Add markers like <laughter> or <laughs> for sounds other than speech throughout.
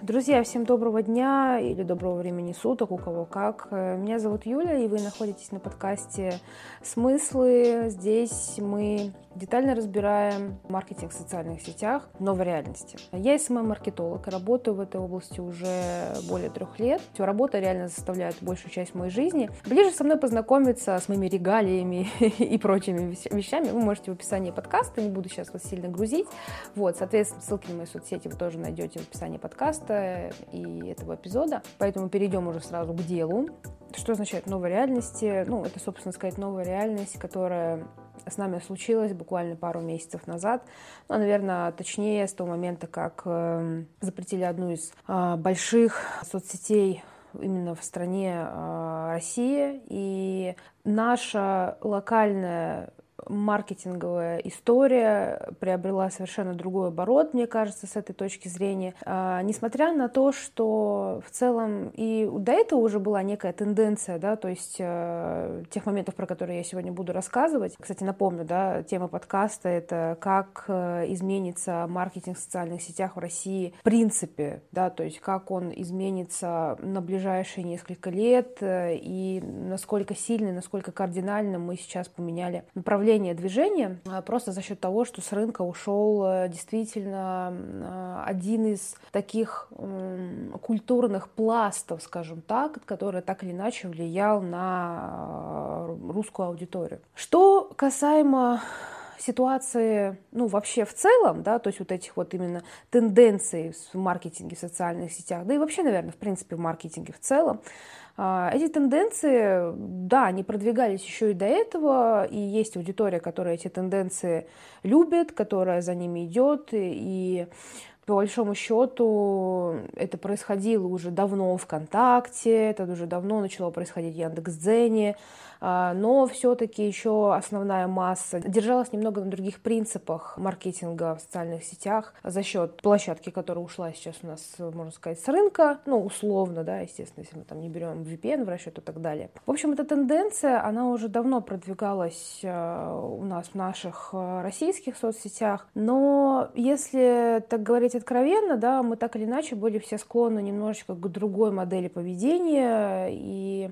Друзья, всем доброго дня или доброго времени суток, у кого как. Меня зовут Юля, и вы находитесь на подкасте «Смыслы». Здесь мы детально разбираем маркетинг в социальных сетях в новой реальности. Я СММ-маркетолог, работаю в этой области уже более трех лет. Работа реально заставляет большую часть моей жизни. Ближе со мной познакомиться с моими регалиями <laughs> и прочими вещами вы можете в описании подкаста, не буду сейчас вас сильно грузить. Вот, соответственно, ссылки на мои соцсети вы тоже найдете в описании подкаста и этого эпизода. Поэтому перейдем уже сразу к делу. Что означает новая реальность? Ну, это, собственно сказать, новая реальность, которая с нами случилась буквально пару месяцев назад. Ну, наверное, точнее, с того момента, как э, запретили одну из э, больших соцсетей именно в стране э, Россия. И наша локальная маркетинговая история приобрела совершенно другой оборот, мне кажется, с этой точки зрения. А, несмотря на то, что в целом и до этого уже была некая тенденция, да, то есть э, тех моментов, про которые я сегодня буду рассказывать. Кстати, напомню, да, тема подкаста — это как э, изменится маркетинг в социальных сетях в России в принципе, да, то есть как он изменится на ближайшие несколько лет э, и насколько сильно, насколько кардинально мы сейчас поменяли направление направление движения а, просто за счет того, что с рынка ушел э, действительно а, один из таких культурных пластов, скажем так, который так или иначе влиял на а, русскую аудиторию. Что касаемо ситуации, ну, вообще в целом, да, то есть вот этих вот именно тенденций в маркетинге, в социальных сетях, да и вообще, наверное, в принципе, в маркетинге в целом, эти тенденции, да, они продвигались еще и до этого, и есть аудитория, которая эти тенденции любит, которая за ними идет, и по большому счету это происходило уже давно ВКонтакте, это уже давно начало происходить в Яндекс.Дзене, а, но все-таки еще основная масса держалась немного на других принципах маркетинга в социальных сетях за счет площадки, которая ушла сейчас у нас, можно сказать, с рынка, ну, условно, да, естественно, если мы там не берем VPN в расчет и так далее. В общем, эта тенденция, она уже давно продвигалась а, у нас в наших а, российских соцсетях, но если так говорить откровенно, да, мы так или иначе были все склонны немножечко к другой модели поведения, и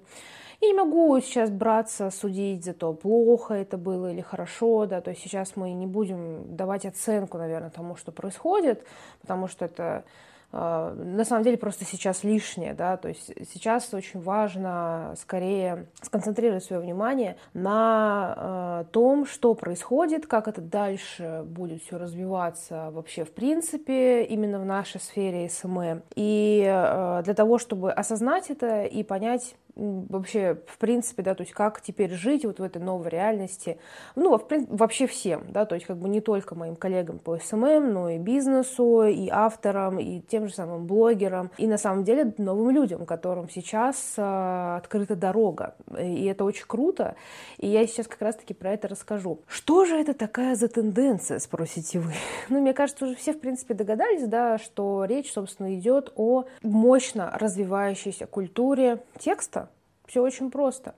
я не могу сейчас браться, судить за то, плохо это было или хорошо, да, то есть сейчас мы не будем давать оценку, наверное, тому, что происходит, потому что это на самом деле просто сейчас лишнее, да, то есть сейчас очень важно скорее сконцентрировать свое внимание на э, том, что происходит, как это дальше будет все развиваться вообще в принципе именно в нашей сфере SMM. И э, для того, чтобы осознать это и понять, вообще, в принципе, да, то есть как теперь жить вот в этой новой реальности, ну, вообще всем, да, то есть как бы не только моим коллегам по SMM, но и бизнесу, и авторам, и тем же самым блогерам, и на самом деле новым людям, которым сейчас э, открыта дорога, и это очень круто, и я сейчас как раз-таки про это расскажу. Что же это такая за тенденция, спросите вы? <laughs> Ну, мне кажется, уже все, в принципе, догадались, да, что речь, собственно, идет о мощно развивающейся культуре текста, все очень просто.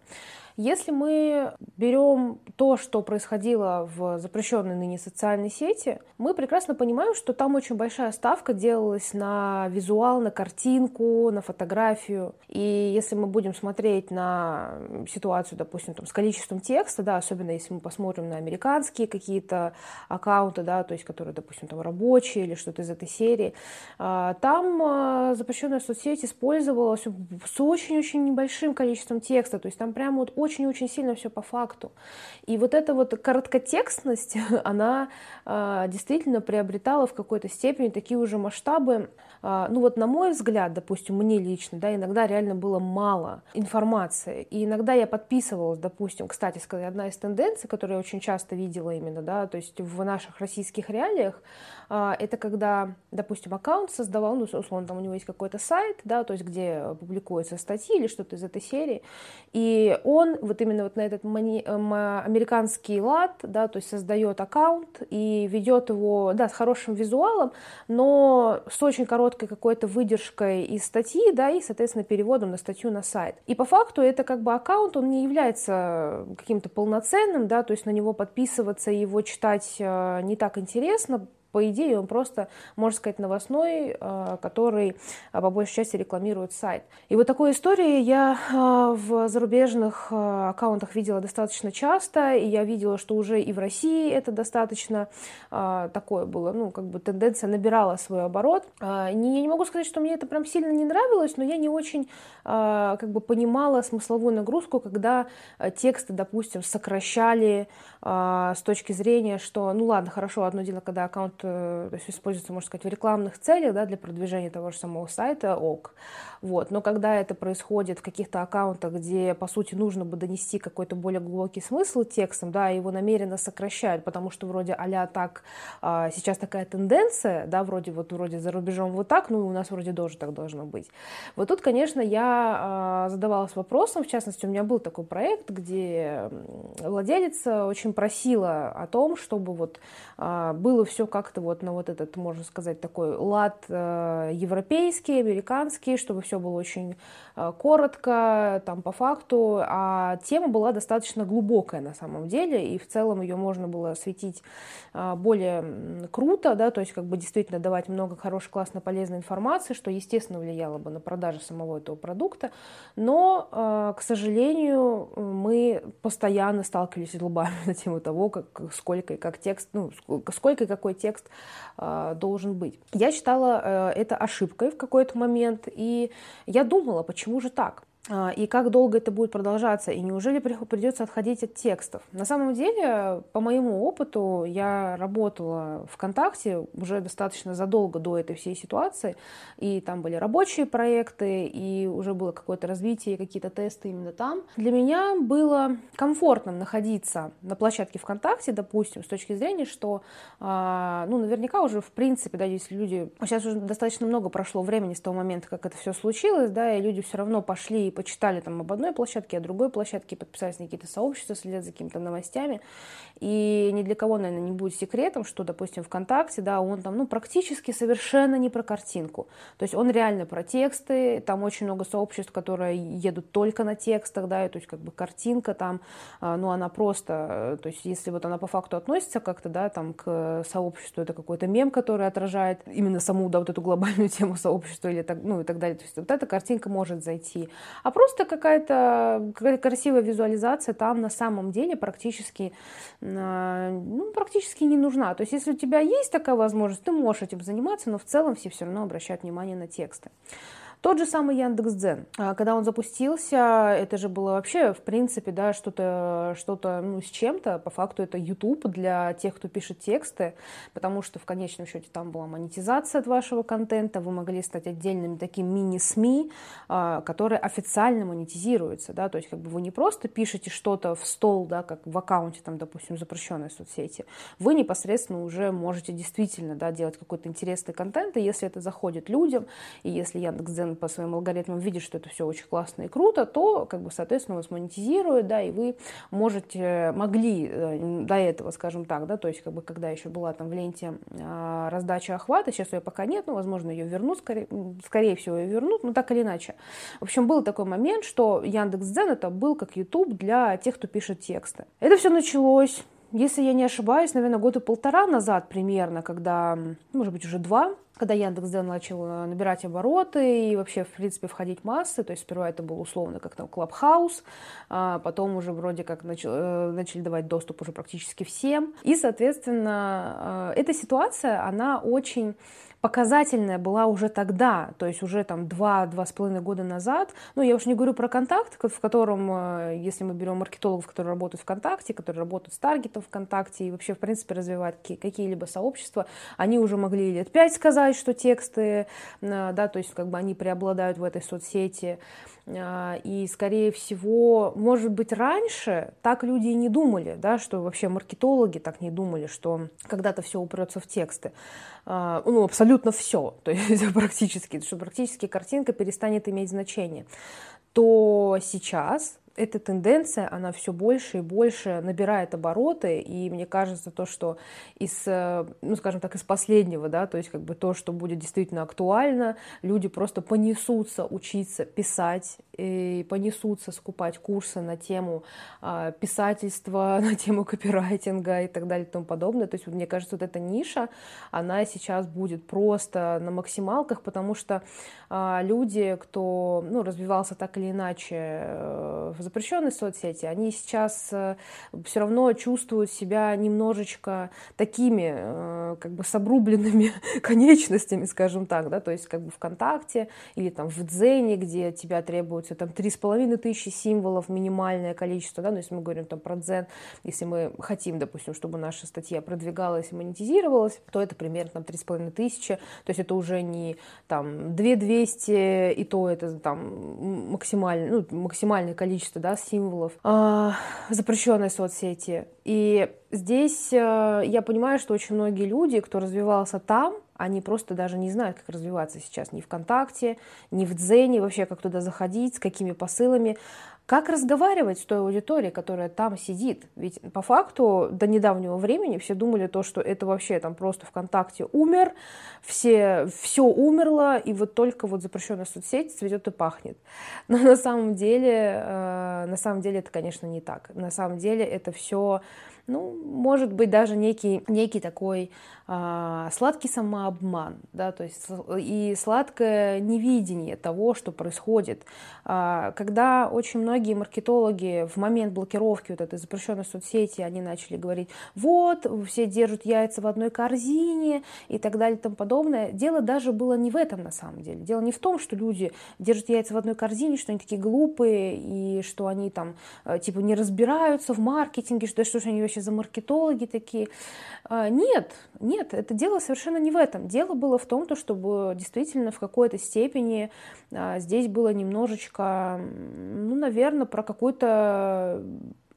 Если мы берем то, что происходило в запрещенной ныне социальной сети, мы прекрасно понимаем, что там очень большая ставка делалась на визуал, на картинку, на фотографию. И если мы будем смотреть на ситуацию, допустим, там, с количеством текста, да, особенно если мы посмотрим на американские какие-то аккаунты, да, то есть которые, допустим, там рабочие или что-то из этой серии, а, там а, запрещенная соцсеть использовалась с очень-очень небольшим количеством текста, то есть там прямо вот очень-очень сильно все по факту. И вот эта вот короткотекстность, <laughs> она э, действительно приобретала в какой-то степени такие уже масштабы. Э, ну вот на мой взгляд, допустим, мне лично, да, иногда реально было мало информации. И иногда я подписывалась, допустим, кстати сказать, одна из тенденций, которую я очень часто видела именно, да, то есть в наших российских реалиях, э, это когда, допустим, аккаунт создавал, ну, условно, там у него есть какой-то сайт, да, то есть где публикуются статьи или что-то из этой серии, и он вот именно вот на этот мани- американский лад, да, то есть создает аккаунт и ведет его, да, с хорошим визуалом, но с очень короткой какой-то выдержкой из статьи, да, и, соответственно, переводом на статью на сайт. И по факту это как бы аккаунт, он не является каким-то полноценным, да, то есть на него подписываться и его читать э, не так интересно, по идее, он просто, можно сказать, новостной, э, который э, по большей части рекламирует сайт. И вот такой истории я э, в зарубежных аккаунтах видела достаточно часто, и я видела, что уже и в России это достаточно такое было, ну, как бы тенденция набирала свой оборот. Я не могу сказать, что мне это прям сильно не нравилось, но я не очень как бы понимала смысловую нагрузку, когда тексты, допустим, сокращали с точки зрения, что, ну ладно, хорошо, одно дело, когда аккаунт то есть используется, можно сказать, в рекламных целях, да, для продвижения того же самого сайта, ок. Вот. Но когда это происходит в каких-то аккаунтах, где, по сути, нужно бы донести какой-то более глубокий смысл текстом, да, его намеренно сокращают, потому что вроде а так, а, сейчас такая тенденция, да, вроде вот вроде за рубежом вот так, ну, у нас вроде тоже так должно быть. Вот тут, конечно, я а, задавалась вопросом, в частности, у меня был такой проект, где владелица очень просила о том, чтобы вот а, было все как-то вот на вот этот, можно сказать, такой лад э, европейский, американский, чтобы все было очень э, коротко, там по факту, а тема была достаточно глубокая на самом деле, и в целом ее можно было осветить э, более круто, да, то есть как бы действительно давать много хорошей, классной, полезной информации, что, естественно, влияло бы на продажи самого этого продукта, но, к сожалению, мы постоянно сталкивались с лбами <laughs> на тему того, как, сколько и как текст, ну, сколько и какой текст должен быть. Я считала это ошибкой в какой-то момент, и я думала, почему же так? А, и как долго это будет продолжаться, и неужели придется отходить от текстов. На самом деле, по моему опыту, я работала ВКонтакте уже достаточно задолго до этой всей ситуации, и там были рабочие проекты, и уже было какое-то развитие, какие-то тесты именно там. Для меня было комфортным находиться на площадке ВКонтакте, допустим, с точки зрения, что, а, ну, наверняка уже, в принципе, да, если люди... Сейчас уже достаточно много прошло времени с того момента, как это все случилось, да, и люди все равно пошли почитали там об одной площадке, о другой площадке, подписались на какие-то сообщества, следят за какими-то новостями. И ни для кого, наверное, не будет секретом, что, допустим, ВКонтакте, да, он там, ну, практически совершенно не про картинку. То есть он реально про тексты, там очень много сообществ, которые едут только на текстах, да, и, то есть как бы картинка там, а, ну, она просто, то есть если вот она по факту относится как-то, да, там к сообществу, это какой-то мем, который отражает именно саму, да, вот эту глобальную <laughs> тему сообщества или так, ну, и так далее. То есть вот эта картинка может зайти просто какая-то красивая визуализация там на самом деле практически, а, ну, практически не нужна. То есть если у тебя есть такая возможность, ты можешь этим заниматься, но в целом все все равно обращают внимание на тексты. Тот же самый Яндекс.Дзен. А, когда он запустился, это же было вообще, в принципе, да, что-то, что-то, ну, с чем-то. По факту это YouTube для тех, кто пишет тексты, потому что в конечном счете там была монетизация от вашего контента, вы могли стать отдельным таким мини-СМИ, а, которые официально монетизируются, да, то есть как бы вы не просто пишете что-то в стол, да, как в аккаунте, там, допустим, запрещенной соцсети, вы непосредственно уже можете действительно, да, делать какой-то интересный контент, и если это заходит людям, и если Яндекс.Дзен по своим алгоритмам видит, что это все очень классно и круто, то, как бы, соответственно, вас монетизирует, да, и вы можете, могли э, до этого, скажем так, да, то есть, как бы, когда еще была там в ленте а, раздача охвата, сейчас ее пока нет, но, возможно, ее вернут, скорее, скорее всего, ее вернут, но так или иначе. В общем, был такой момент, что Яндекс.Дзен это был как YouTube для тех, кто пишет тексты. Это все началось если я не ошибаюсь, наверное, года полтора назад примерно, когда, может быть, уже два, когда Яндекс.Дзен начал э, набирать обороты и вообще, в принципе, входить в массы, то есть сперва это был условно как там Клабхаус, а потом уже вроде как начал, э, начали давать доступ уже практически всем. И, соответственно, э, эта ситуация, она очень показательная была уже тогда, то есть уже там два-два с половиной года назад. Ну, я уж не говорю про контакт, в котором, если мы берем маркетологов, которые работают ВКонтакте, которые работают с таргетом ВКонтакте и вообще, в принципе, развивают какие-либо сообщества, они уже могли лет пять сказать, что тексты, э, да, то есть как бы они преобладают в этой соцсети. А, и, скорее всего, может быть, раньше так люди и не думали, да, что вообще маркетологи так не думали, что когда-то все упрется в тексты. А, ну, абсолютно все, <laughs> то есть практически, что практически картинка перестанет иметь значение. То сейчас эта тенденция, она все больше и больше набирает обороты, и мне кажется, то, что из, э, ну, скажем так, из последнего, да, то есть как бы то, что будет действительно актуально, люди просто понесутся учиться писать и понесутся скупать курсы на тему а, писательства, <laughs> на тему копирайтинга и так далее и тому подобное. То есть, мне кажется, вот эта ниша, она сейчас будет просто на максималках, потому что а, люди, кто ну, развивался так или иначе э, в запрещенной соцсети, они сейчас э, все равно чувствуют себя немножечко такими, э, как бы с обрубленными <laughs> конечностями, скажем так, да, то есть как бы ВКонтакте или там в Дзене, где тебя требуется там три с половиной тысячи символов, минимальное количество, да, но если мы говорим там про Дзен, если мы хотим, допустим, чтобы наша статья продвигалась и монетизировалась, то это примерно там три с половиной тысячи, то есть это уже не там две двести, и то это там максимальное, ну, максимальное количество, да, символов а, запрещенной соцсети. И здесь э, я понимаю, что очень многие люди, кто развивался там, они просто даже не знают, как развиваться сейчас ни ВКонтакте, ни в Дзене, вообще как туда заходить, с какими посылами. Как разговаривать с той аудиторией, которая там сидит? Ведь по факту до недавнего времени все думали то, что это вообще там просто ВКонтакте умер, все, все умерло, и вот только вот запрещенная соцсеть цветет и пахнет. Но на самом деле, э, на самом деле это, конечно, не так. На самом деле это все ну, может быть, даже некий, некий такой а, сладкий самообман, да, то есть и сладкое невидение того, что происходит. А, когда очень многие маркетологи в момент блокировки вот этой запрещенной соцсети, они начали говорить, вот, все держат яйца в одной корзине и так далее и тому подобное, дело даже было не в этом на самом деле. Дело не в том, что люди держат яйца в одной корзине, что они такие глупые и что они там э, типа не разбираются в маркетинге, что, что они вообще вообще за маркетологи такие. А, нет, нет, это дело совершенно не в этом. Дело было в том, то, чтобы действительно в какой-то степени а, здесь было немножечко, ну, наверное, про какую-то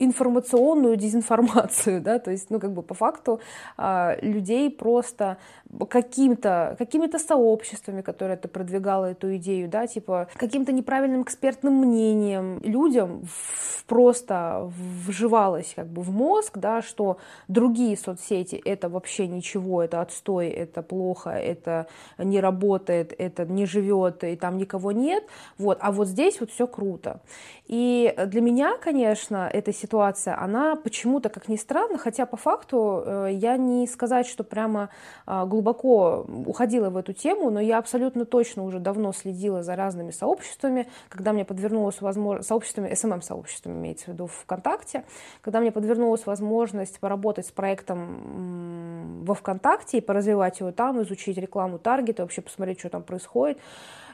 информационную дезинформацию, да, то есть, ну, как бы по факту а, людей просто каким-то, какими-то сообществами, которые это продвигало эту идею, да, типа каким-то неправильным экспертным мнением людям просто вживалось как бы в мозг, да, что другие соцсети это вообще ничего, это отстой, это плохо, это не работает, это не живет, и там никого нет, вот, а вот здесь вот все круто. И для меня, конечно, эта ситуация, она почему-то, как ни странно, хотя по факту э, я не сказать, что прямо а, глубоко уходила в эту тему, но я абсолютно точно уже давно следила за разными сообществами, когда мне подвернулась возможность, сообществами, SMM-сообществами имеется в виду ВКонтакте, когда мне подвернулась возможность поработать с проектом во ВКонтакте и поразвивать его там, изучить рекламу таргета, вообще посмотреть, что там происходит,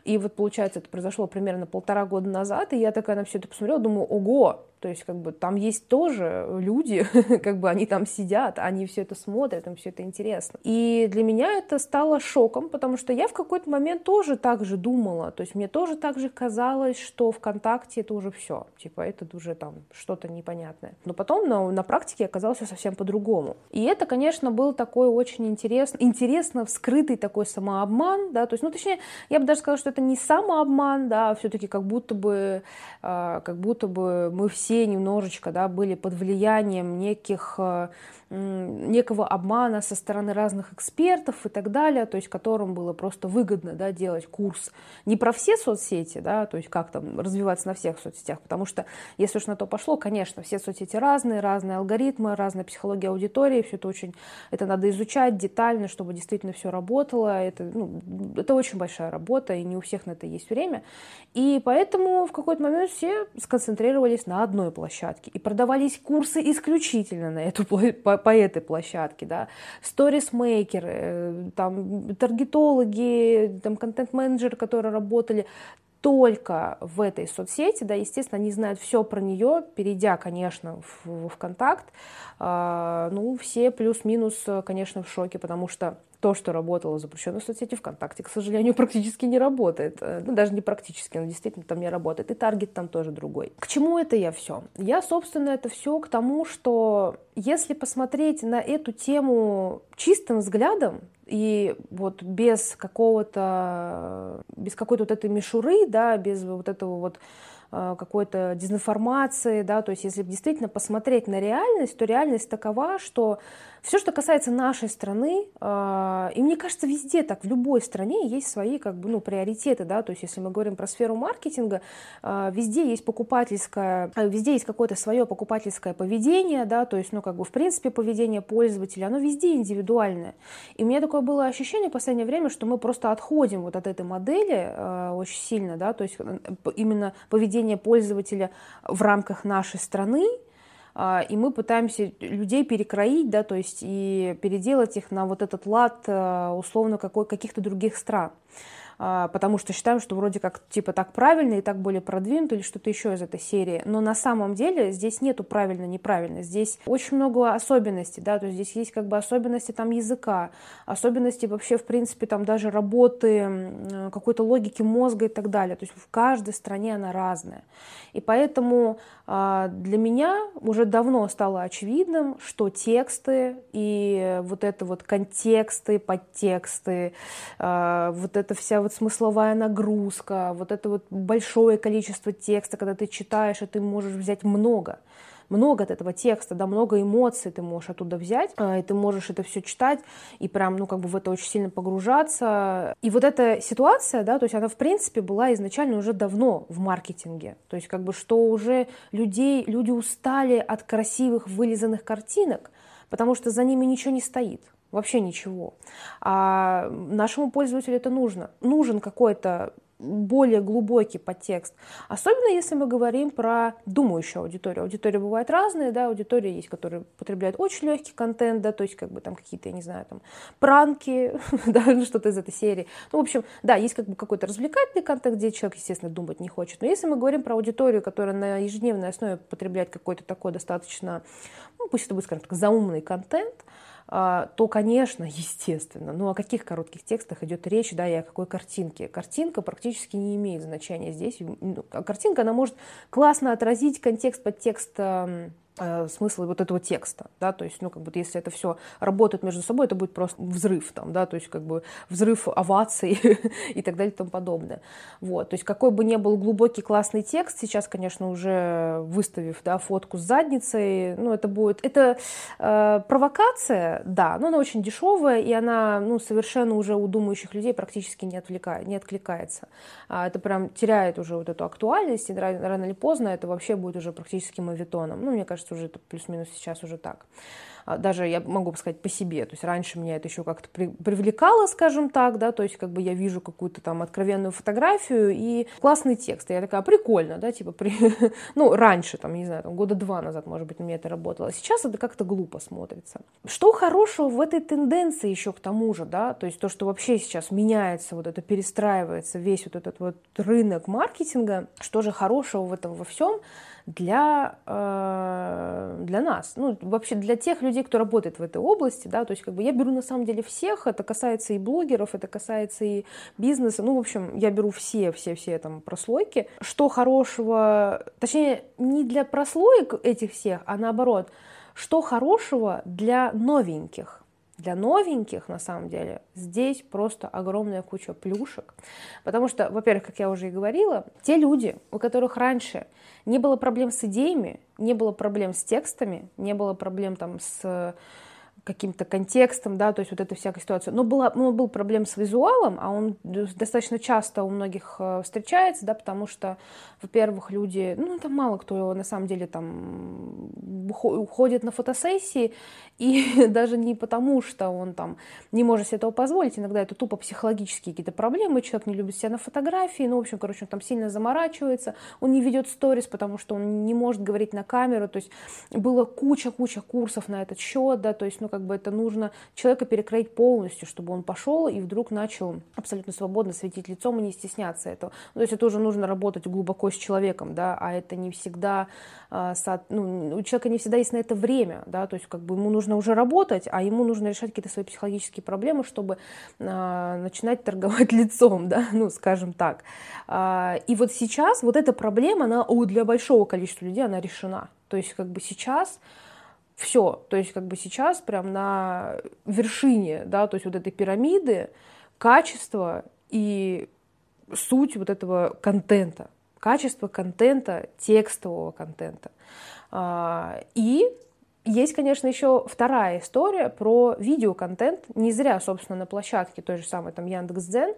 и вот, получается, это произошло примерно полтора года назад, и я такая на все это посмотрела, думаю, ого, то есть, как бы, там есть тоже люди, <laughs> как бы, они там сидят, они все это смотрят, им все это интересно. И для меня это стало шоком, потому что я в какой-то момент тоже так же думала, то есть, мне тоже так же казалось, что ВКонтакте это уже все, типа, это уже там что-то непонятное. Но потом на, на практике оказалось все совсем по-другому. И это, конечно, был такой очень интересный, интересно вскрытый такой самообман, да, то есть, ну, точнее, я бы даже сказала, что это не самообман, да, а все-таки как будто бы, э, как будто бы мы все все немножечко да, были под влиянием неких э, некого обмана со стороны разных экспертов и так далее, то есть которым было просто выгодно да, делать курс не про все соцсети, да, то есть как там развиваться на всех соцсетях, потому что если уж на то пошло, конечно, все соцсети разные, разные алгоритмы, разная психология аудитории, все это очень, это надо изучать детально, чтобы действительно все работало, это, ну, это очень большая работа, и не у всех на это есть время, и поэтому в какой-то момент все сконцентрировались на одной площадке, и продавались курсы исключительно на эту по, этой площадке, да, сторисмейкеры, э, там, таргетологи, там, контент-менеджеры, которые работали только в этой соцсети, да, естественно, они знают все про нее, перейдя, конечно, в, ВКонтакт, э, ну, все плюс-минус, конечно, в шоке, потому что то, что работало в запрещенной соцсети ВКонтакте, к сожалению, <laughs> практически не работает. Э, ну, даже не практически, но действительно там не работает. И таргет там тоже другой. К чему это я все? Я, собственно, это все к тому, что если посмотреть на эту тему чистым взглядом, и вот без какого-то, без какой-то вот этой мишуры, да, без вот этого вот э, какой-то дезинформации, да, то есть если действительно посмотреть на реальность, то реальность такова, что Все, что касается нашей страны, э, и мне кажется, везде так, в любой стране есть свои как бы, ну, приоритеты, да, то есть если мы говорим про сферу маркетинга, э, везде есть покупательское, э, везде есть какое-то свое покупательское поведение, да, то есть, ну, как бы, в принципе, поведение пользователя, оно везде индивидуальное. И у меня такое было ощущение в последнее время, что мы просто отходим вот от этой модели очень сильно, да, то есть э, именно поведение пользователя в рамках нашей страны, а, и мы пытаемся людей перекроить, да, то есть и переделать их на вот этот лад э, условно какой, каких-то других стран. А, потому что считаем, что вроде как типа так правильно и так более продвинуто или что-то еще из этой серии. Но на самом деле здесь нету правильно-неправильно. Здесь очень много особенностей, да, то есть здесь есть как бы особенности там языка, особенности вообще в принципе там даже работы, какой-то логики мозга и так далее. То есть в каждой стране она разная. И поэтому а, для меня уже давно стало очевидным, что тексты и вот это вот контексты, подтексты, а, вот эта вся вот смысловая нагрузка, вот это вот большое количество текста, когда ты читаешь, и ты можешь взять много много от этого текста, да, много эмоций ты можешь оттуда взять, а, и ты можешь это все читать и прям, ну, как бы в это очень сильно погружаться. И вот эта ситуация, да, то есть она, в принципе, была изначально уже давно в маркетинге. То есть как бы что уже людей, люди устали от красивых вылизанных картинок, потому что за ними ничего не стоит. Вообще ничего. А нашему пользователю это нужно. Нужен какой-то более глубокий подтекст. Особенно если мы говорим про думающую аудиторию. Аудитория бывает разная, да, аудитория есть, которая потребляет очень легкий контент, да, то есть как бы там какие-то, я не знаю, там пранки, <laughs> да, ну, что-то из этой серии. Ну, в общем, да, есть как бы какой-то развлекательный контент, где человек, естественно, думать не хочет. Но если мы говорим про аудиторию, которая на ежедневной основе потребляет какой-то такой достаточно, ну, пусть это будет, скажем так, заумный контент, то, конечно, <laughs> естественно. Но о каких коротких текстах идет речь, да, и о какой картинке? Картинка практически не имеет значения здесь. Ну, картинка, она может классно отразить контекст, подтекст Э, смысл вот этого текста, да, то есть, ну, как бы, если это все работает между собой, это будет просто взрыв там, да, то есть, как бы, взрыв оваций <laughs> и так далее и тому подобное, вот, то есть, какой бы ни был глубокий классный текст, сейчас, конечно, уже выставив, да, фотку с задницей, ну, это будет, это э, провокация, да, но она очень дешевая, и она, ну, совершенно уже у думающих людей практически не, отвлекает, не откликается, а это прям теряет уже вот эту актуальность, и рано или поздно это вообще будет уже практически мавитоном, ну, мне кажется, кажется, уже плюс-минус сейчас уже так. А, даже я могу сказать по себе, то есть раньше меня это еще как-то при, привлекало, скажем так, да, то есть как бы я вижу какую-то там откровенную фотографию и классный текст, и я такая, прикольно, да, типа, при... <laughs> ну, раньше, там, не знаю, там, года два назад, может быть, у меня это работало, сейчас это как-то глупо смотрится. Что хорошего в этой тенденции еще к тому же, да, то есть то, что вообще сейчас меняется, вот это перестраивается, весь вот этот вот рынок маркетинга, что же хорошего в этом во всем, для, э, для нас, ну, вообще для тех людей, кто работает в этой области, да, то есть как бы я беру на самом деле всех, это касается и блогеров, это касается и бизнеса, ну, в общем, я беру все, все, все там прослойки. Что хорошего, точнее, не для прослоек этих всех, а наоборот, что хорошего для новеньких, для новеньких, на самом деле, здесь просто огромная куча плюшек. Потому что, во-первых, как я уже и говорила, те люди, у которых раньше не было проблем с идеями, не было проблем с текстами, не было проблем там с каким-то контекстом, да, то есть вот эта всякая ситуация. Но была, ну, был проблем с визуалом, а он достаточно часто у многих э, встречается, да, потому что, во-первых, люди, ну, там мало кто на самом деле там уходит на фотосессии, <laughs> и даже не потому, что он там не может себе этого позволить, иногда это тупо психологические какие-то проблемы, человек не любит себя на фотографии, ну, в общем, короче, он там сильно заморачивается, он не ведет сторис, потому что он не может говорить на камеру, то есть было куча-куча курсов на этот счет, да, то есть, ну, как бы это нужно человека перекроить полностью, чтобы он пошел и вдруг начал абсолютно свободно светить лицом и не стесняться этого. Ну, то есть это уже нужно работать глубоко с человеком, да, а это не всегда, а, ну, у человека не всегда есть на это время, да, то есть как бы ему нужно уже работать, а ему нужно решать какие-то свои психологические проблемы, чтобы а, начинать торговать <laughs> лицом, да, ну, скажем так. А, и вот сейчас вот эта проблема, она для большого количества людей, она решена. То есть как бы сейчас все. То есть как бы сейчас прям на вершине, да, то есть вот этой пирамиды качество и суть вот этого контента, качество контента, текстового контента. А, и Есть, конечно, еще вторая история про видеоконтент. Не зря, собственно, на площадке той же самой там Яндекс.Дзен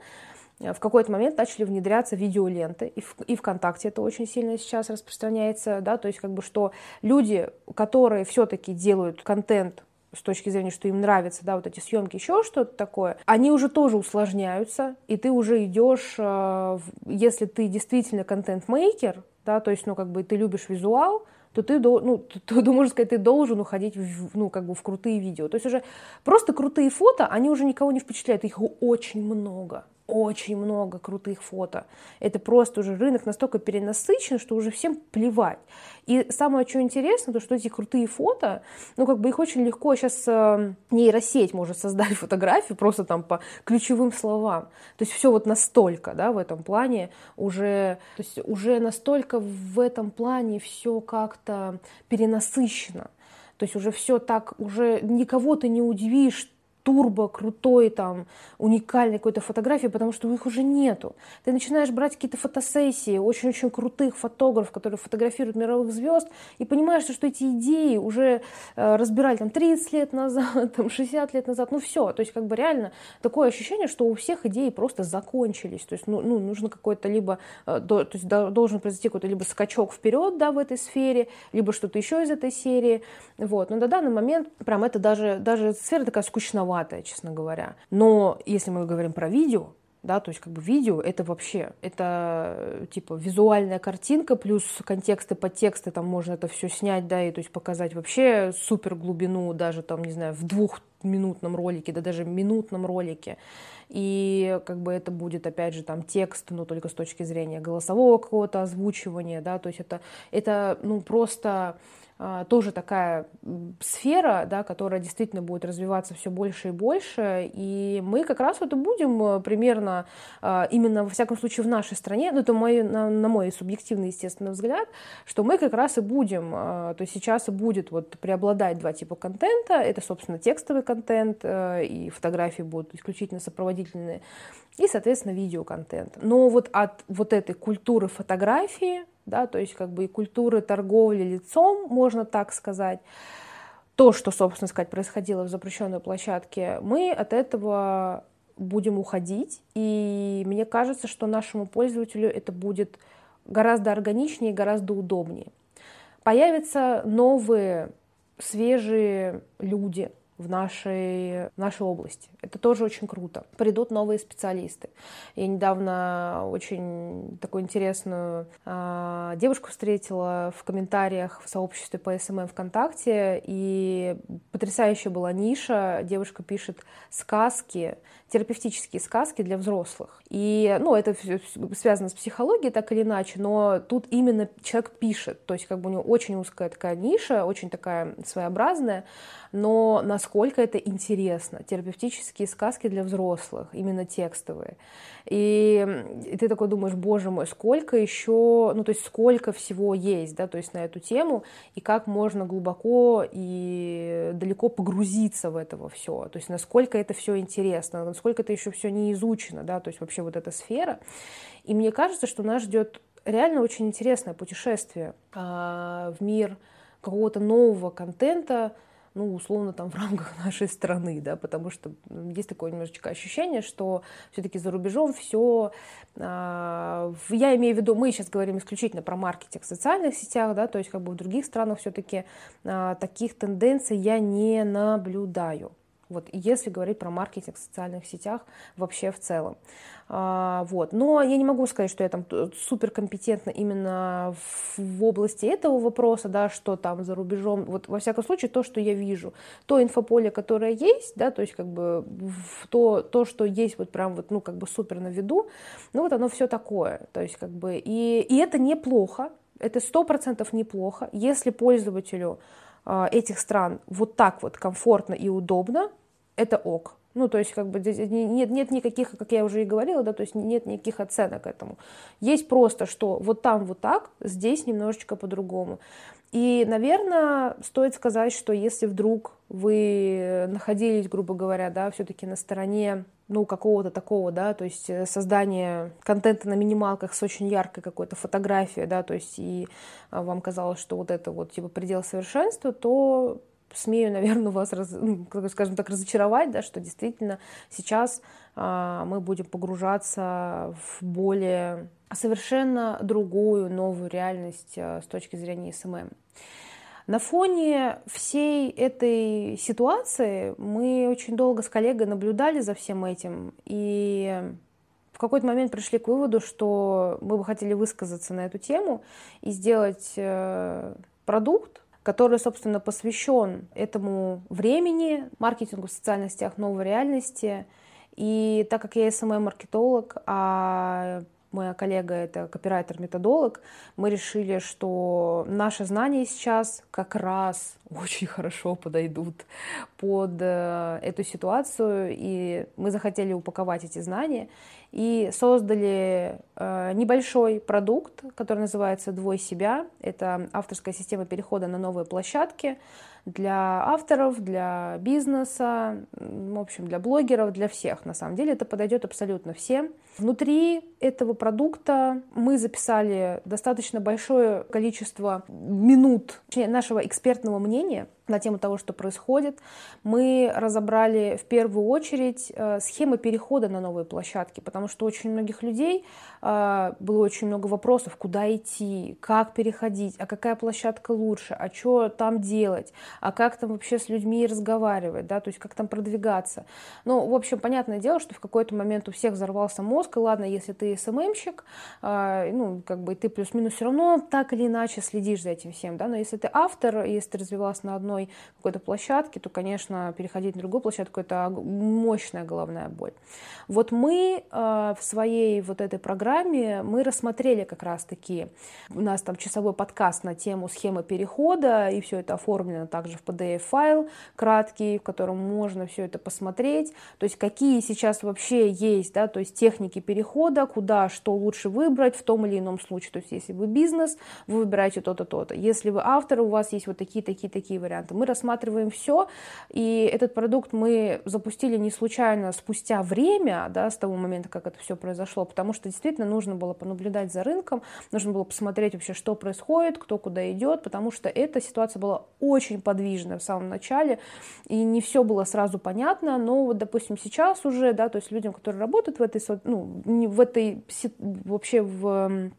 в какой-то момент начали внедряться видеоленты, и, в, и ВКонтакте это очень сильно сейчас распространяется, да, то есть как бы что люди, которые все-таки делают контент с точки зрения, что им нравится, да, вот эти съемки, еще что-то такое, они уже тоже усложняются, и ты уже идешь, э, если ты действительно контент-мейкер, да, то есть, ну, как бы ты любишь визуал, то ты, ну, то, то, можно сказать, ты должен уходить в, ну, как бы в крутые видео. То есть уже просто крутые фото, они уже никого не впечатляют, их очень много очень много крутых фото. Это просто уже рынок настолько перенасыщен, что уже всем плевать. И самое, что интересно, то что эти крутые фото, ну, как бы их очень легко сейчас э, нейросеть может создать <laughs> фотографию просто там по ключевым словам. То есть все вот настолько, да, в этом плане уже, то есть уже настолько в этом плане все как-то перенасыщено. То есть уже все так, уже никого ты не удивишь турбо крутой, там, уникальной какой-то фотографии, потому что их уже нету. Ты начинаешь брать какие-то фотосессии очень-очень крутых фотографов, которые фотографируют мировых звезд, и понимаешь, что эти идеи уже э, разбирали там 30 лет назад, <laughs> там 60 лет назад, ну все, то есть как бы реально такое ощущение, что у всех идеи просто закончились, то есть ну, ну нужно какой-то либо, э, до, то есть должен произойти какой-то либо скачок вперед, да, в этой сфере, либо что-то еще из этой серии, вот, но на данный момент прям это даже, даже сфера такая скучноватая, сложноватая, честно говоря. Но если мы говорим про видео, да, то есть как бы видео это вообще, это типа визуальная картинка плюс контексты, подтексты, там можно это все снять, да, и то есть показать вообще супер глубину даже там, не знаю, в двухминутном ролике, да даже минутном ролике. И как бы это будет, опять же, там текст, но только с точки зрения голосового какого-то озвучивания, да, то есть это, это ну просто тоже такая сфера, да, которая действительно будет развиваться все больше и больше, и мы как раз вот и будем э, примерно а, именно, во всяком случае, в нашей стране, ну, это мой, на, на мой субъективный, естественно, взгляд, что мы как раз и будем, а, то есть сейчас и будет вот преобладать два типа контента, это, собственно, текстовый контент, э, и фотографии будут исключительно сопроводительные, и, соответственно, видеоконтент. Но вот от вот этой культуры фотографии, да, то есть как бы и культуры торговли лицом, можно так сказать, то, что, собственно сказать, происходило в запрещенной площадке, мы от этого будем уходить, и мне кажется, что нашему пользователю это будет гораздо органичнее, гораздо удобнее. Появятся новые, свежие люди, в нашей, в нашей области. Это тоже очень круто. Придут новые специалисты. Я недавно очень такую интересную э, девушку встретила в комментариях в сообществе по SMM ВКонтакте, и потрясающая была ниша. Девушка пишет сказки, терапевтические сказки для взрослых. И, ну, это связано с психологией так или иначе, но тут именно человек пишет, то есть как бы у него очень узкая такая ниша, очень такая своеобразная, но насколько это интересно. Терапевтические сказки для взрослых, именно текстовые. И, и ты такой думаешь, боже мой, сколько еще, ну то есть сколько всего есть, да, то есть на эту тему, и как можно глубоко и далеко погрузиться в это все, то есть насколько это все интересно, насколько это еще все не изучено, да, то есть вообще вот эта сфера. И мне кажется, что нас ждет реально очень интересное путешествие а, в мир какого-то нового контента, ну, условно, там, в <laughs> рамках нашей страны, да, потому что есть такое немножечко ощущение, что все-таки за рубежом все, а, я имею в виду, мы сейчас говорим исключительно про маркетинг в социальных сетях, да, то есть как бы в других странах все-таки а, таких тенденций я не наблюдаю. Вот, если говорить про маркетинг в социальных сетях вообще в целом. А, вот. Но я не могу сказать, что я там суперкомпетентна именно в, в области этого вопроса, да, что там за рубежом. Вот во всяком случае, то, что я вижу, то инфополе, которое есть, да, то есть как бы то, то, что есть вот прям вот, ну, как бы супер на виду, ну, вот оно все такое. То есть как бы, и, и это неплохо, это сто процентов неплохо, если пользователю этих стран вот так вот комфортно и удобно, это ок. Ну, то есть, как бы нет, нет никаких, как я уже и говорила, да, то есть нет никаких оценок этому. Есть просто, что вот там вот так, здесь немножечко по-другому. И, наверное, стоит сказать, что если вдруг вы находились, грубо говоря, да, все-таки на стороне, ну, какого-то такого, да, то есть э, создания контента на минималках с очень яркой какой-то фотографией, да, то есть и а, вам казалось, что вот это вот типа предел совершенства, то смею, <laughs> наверное, вас, раз, скажем так, разочаровать, да, что действительно сейчас а, мы будем погружаться в более совершенно другую новую реальность а, с точки зрения SMM. На фоне всей этой ситуации мы очень долго с коллегой наблюдали за всем этим и в какой-то момент пришли к выводу, что мы бы хотели высказаться на эту тему и сделать э, продукт, который, собственно, посвящен этому времени, маркетингу в социальных сетях новой реальности. И так как я SMM-маркетолог, а моя коллега это копирайтер-методолог, мы решили, что наши знания сейчас как раз очень хорошо подойдут под э, эту ситуацию, и мы захотели упаковать эти знания и создали небольшой продукт, который называется «Двой себя». Это авторская система перехода на новые площадки, для авторов, для бизнеса, в общем, для блогеров, для всех. На самом деле это подойдет абсолютно всем. Внутри этого продукта мы записали достаточно большое количество минут нашего экспертного мнения на тему того, что происходит. Мы разобрали в первую очередь э, схемы перехода на новые площадки, потому что очень многих людей э, было очень много вопросов, куда идти, как переходить, а какая площадка лучше, а что там делать, а как там вообще с людьми разговаривать, да, то есть как там продвигаться. Ну, в общем, понятное дело, что в какой-то момент у всех взорвался мозг, и ладно, если ты СММщик, э, ну, как бы ты плюс-минус все равно так или иначе следишь за этим всем, да, но если ты автор, если ты развивался на одной какой-то площадке, то, конечно, переходить на другую площадку – это мощная головная боль. Вот мы э, в своей вот этой программе, мы рассмотрели как раз-таки, у нас там часовой подкаст на тему схемы перехода, и все это оформлено также в PDF-файл краткий, в котором можно все это посмотреть, то есть какие сейчас вообще есть, да, то есть техники перехода, куда что лучше выбрать в том или ином случае. То есть если вы бизнес, вы выбираете то-то, то-то. Если вы автор, у вас есть вот такие, такие, такие варианты. Мы рассматриваем все, и этот продукт мы запустили не случайно спустя время, да, с того момента, как это все произошло, потому что действительно нужно было понаблюдать за рынком, нужно было посмотреть вообще, что происходит, кто куда идет, потому что эта ситуация была очень подвижная в самом начале, и не все было сразу понятно, но вот, допустим, сейчас уже, да, то есть людям, которые работают в этой, ну, в этой, вообще в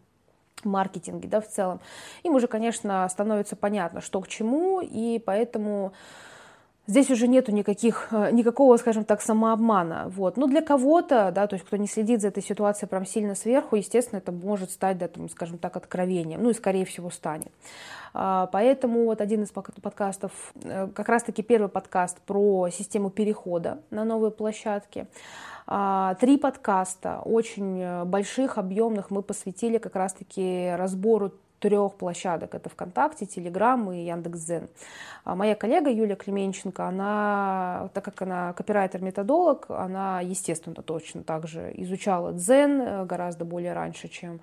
маркетинге, да, в целом. Им уже, конечно, становится понятно, что к чему, и поэтому здесь уже нету никаких, э, никакого, скажем так, самообмана. Вот. Но для кого-то, да, то есть кто не следит за этой ситуацией прям сильно сверху, естественно, это может стать, да, там, скажем так, откровением, ну и скорее всего станет. А, поэтому вот один из подкастов, э, как раз-таки первый подкаст про систему перехода на новые площадки. А, три подкаста, очень э, больших, объемных, мы посвятили как раз-таки разбору трех площадок. Это ВКонтакте, Телеграм и Яндекс.Дзен. А моя коллега Юлия Клеменченко, она, так как она копирайтер-методолог, она, естественно, точно так же изучала Дзен э, гораздо более раньше, чем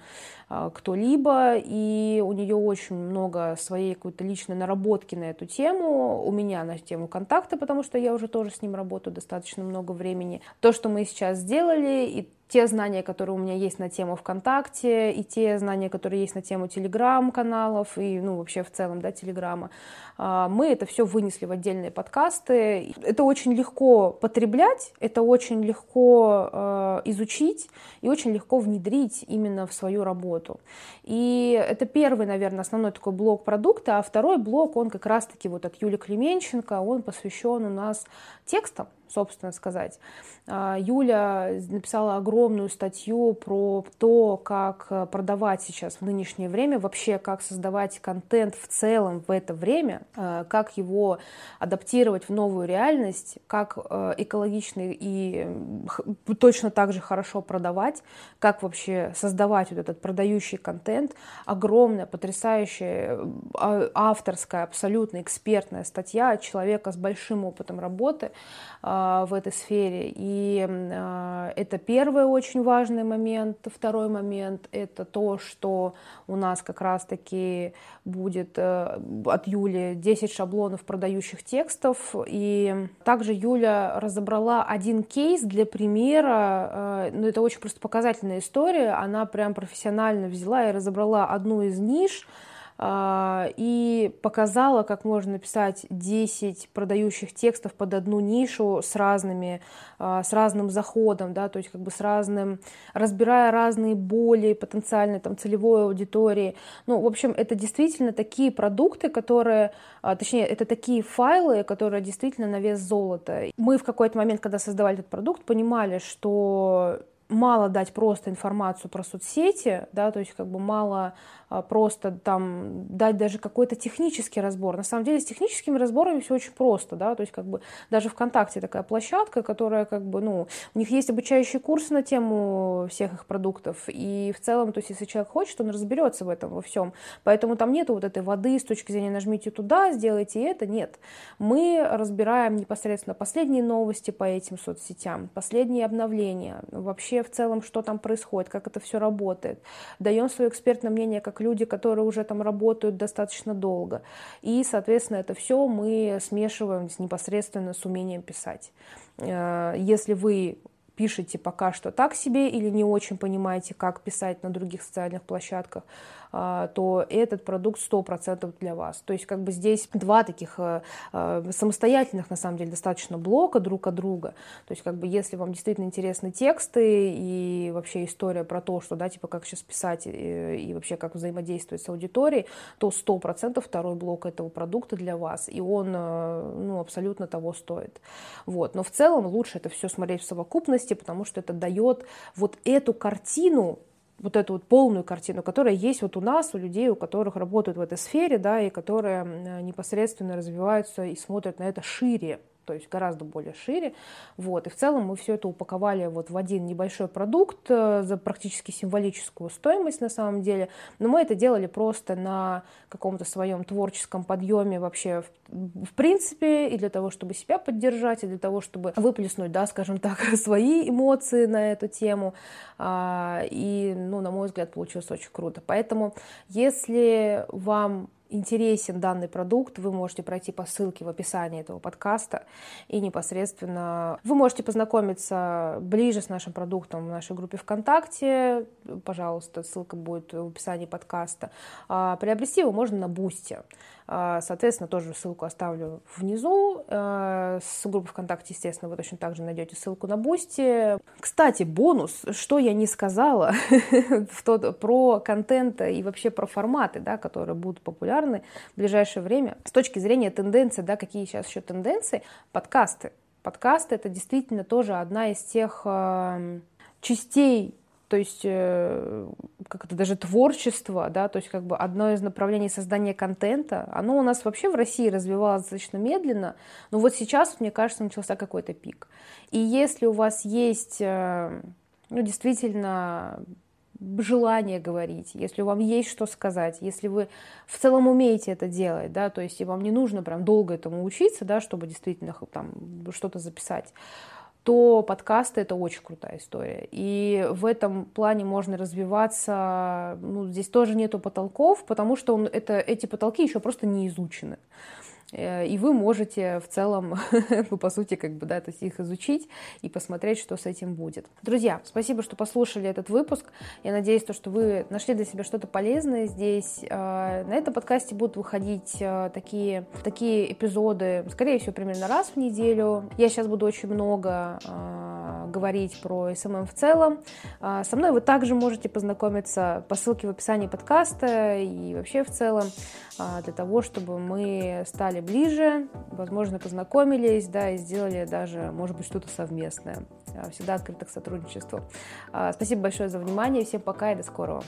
а, кто-либо, и у нее очень много своей какой-то личной наработки на эту тему, у меня на тему контакта, потому что я уже тоже с ним работаю достаточно много времени. То, что мы сейчас сделали, и те знания, которые у меня есть на тему ВКонтакте, и те знания, которые есть на тему Телеграм-каналов, и, ну, вообще в целом, да, Телеграма, а, мы это все вынесли в отдельные подкасты. Это очень легко потреблять, это очень легко а, изучить и очень легко внедрить именно в свою работу. И это первый, наверное, основной такой блок продукта, а второй блок, он как раз-таки вот от Юли Клеменченко, он посвящен у нас текстам, собственно сказать. А, Юля написала огромную статью про то, как э, продавать сейчас в нынешнее время, вообще как создавать контент в целом в это время, э, как его адаптировать в новую реальность, как э, экологично и точно так же хорошо продавать, как вообще создавать вот этот продающий контент. Огромная, потрясающая, а, авторская, абсолютно экспертная статья человека с большим опытом работы в этой сфере. И э, это первый очень важный момент. Второй момент – это то, что у нас как раз-таки будет э, от Юли 10 шаблонов продающих текстов. И также Юля разобрала один кейс для примера. Э, ну, это очень просто показательная история. Она прям профессионально взяла и разобрала одну из ниш – а, и показала, как можно написать 10 продающих текстов под одну нишу с разными, а, с разным заходом, да, то есть как бы с разным, разбирая разные боли потенциальной там целевой аудитории. Ну, в общем, это действительно такие продукты, которые, а, точнее, это такие файлы, которые действительно на вес золота. Мы в какой-то момент, когда создавали этот продукт, понимали, что мало дать просто информацию про соцсети, да, то есть как бы мало а, просто там дать даже какой-то технический разбор. На самом деле с техническими разборами все очень просто, да, то есть как бы даже ВКонтакте такая площадка, которая как бы, ну, у них есть обучающие курсы на тему всех их продуктов, и в целом, то есть если человек хочет, он разберется в этом во всем, поэтому там нету вот этой воды с точки зрения нажмите туда, сделайте это, нет. Мы разбираем непосредственно последние новости по этим соцсетям, последние обновления, вообще в целом, что там происходит, как это все работает, даем свое экспертное мнение как люди, которые уже там работают достаточно долго. И, соответственно, это все мы смешиваем непосредственно с умением писать. Э, если вы пишете пока что так себе или не очень понимаете, как писать на других социальных площадках, то этот продукт 100% для вас. То есть как бы здесь два таких э, э, самостоятельных, на самом деле, достаточно блока друг от друга. То есть как бы если вам действительно интересны тексты и вообще история про то, что, да, типа как сейчас писать и, э, и вообще как взаимодействовать с аудиторией, то 100% второй блок этого продукта для вас, и он ну, абсолютно того стоит. Вот. Но в целом лучше это все смотреть в совокупности, потому что это дает вот эту картину вот эту вот полную картину, которая есть вот у нас, у людей, у которых работают в этой сфере, да, и которые непосредственно развиваются и смотрят на это шире, то есть гораздо более шире. Вот. И в целом мы все это упаковали вот в один небольшой продукт э, за практически символическую стоимость на самом деле. Но мы это делали просто на каком-то своем творческом подъеме вообще в, в принципе, и для того, чтобы себя поддержать, и для того, чтобы выплеснуть, да, скажем так, <laughs> свои эмоции на эту тему. А, и, ну, на мой взгляд, получилось очень круто. Поэтому, если вам интересен данный продукт, вы можете пройти по ссылке в описании этого подкаста и непосредственно вы можете познакомиться ближе с нашим продуктом в нашей группе ВКонтакте. Пожалуйста, ссылка будет в описании подкаста. А, приобрести его можно на Boosty. А, соответственно, тоже ссылку оставлю внизу. А, с группы ВКонтакте, естественно, вы точно так же найдете ссылку на Boosty. Кстати, бонус, что я не сказала <laughs> в тот, про контент и вообще про форматы, да, которые будут популярны в ближайшее время. С точки зрения тенденций, да, какие сейчас еще тенденции, подкасты. Подкасты — это действительно тоже одна из тех э, частей то есть э, как это даже творчество, да, то есть как бы одно из направлений создания контента, оно у нас вообще в России развивалось достаточно медленно, но вот сейчас, мне кажется, начался какой-то пик. И если у вас есть, э, ну, действительно желание говорить, если вам есть что сказать, если вы в целом умеете это делать, да, то есть и вам не нужно прям долго этому учиться, да, чтобы действительно там что-то записать, то подкасты — это очень крутая история. И в этом плане можно развиваться, ну, здесь тоже нету потолков, потому что он, это, эти потолки еще просто не изучены. Э, и вы можете в целом, <laughs> ну, по сути, как бы, да, то есть их изучить и посмотреть, что с этим будет. Друзья, спасибо, что послушали этот выпуск. Я надеюсь, то, что вы нашли для себя что-то полезное здесь. Э, на этом подкасте будут выходить э, такие, такие эпизоды, скорее всего, примерно раз в неделю. Я сейчас буду очень много говорить про SMM в целом. Со мной вы также можете познакомиться по ссылке в описании подкаста и вообще в целом для того, чтобы мы стали стали ближе, возможно, познакомились, да, и сделали даже, может быть, что-то совместное. Всегда открыта к сотрудничеству. А, спасибо большое за внимание, всем пока и до скорого.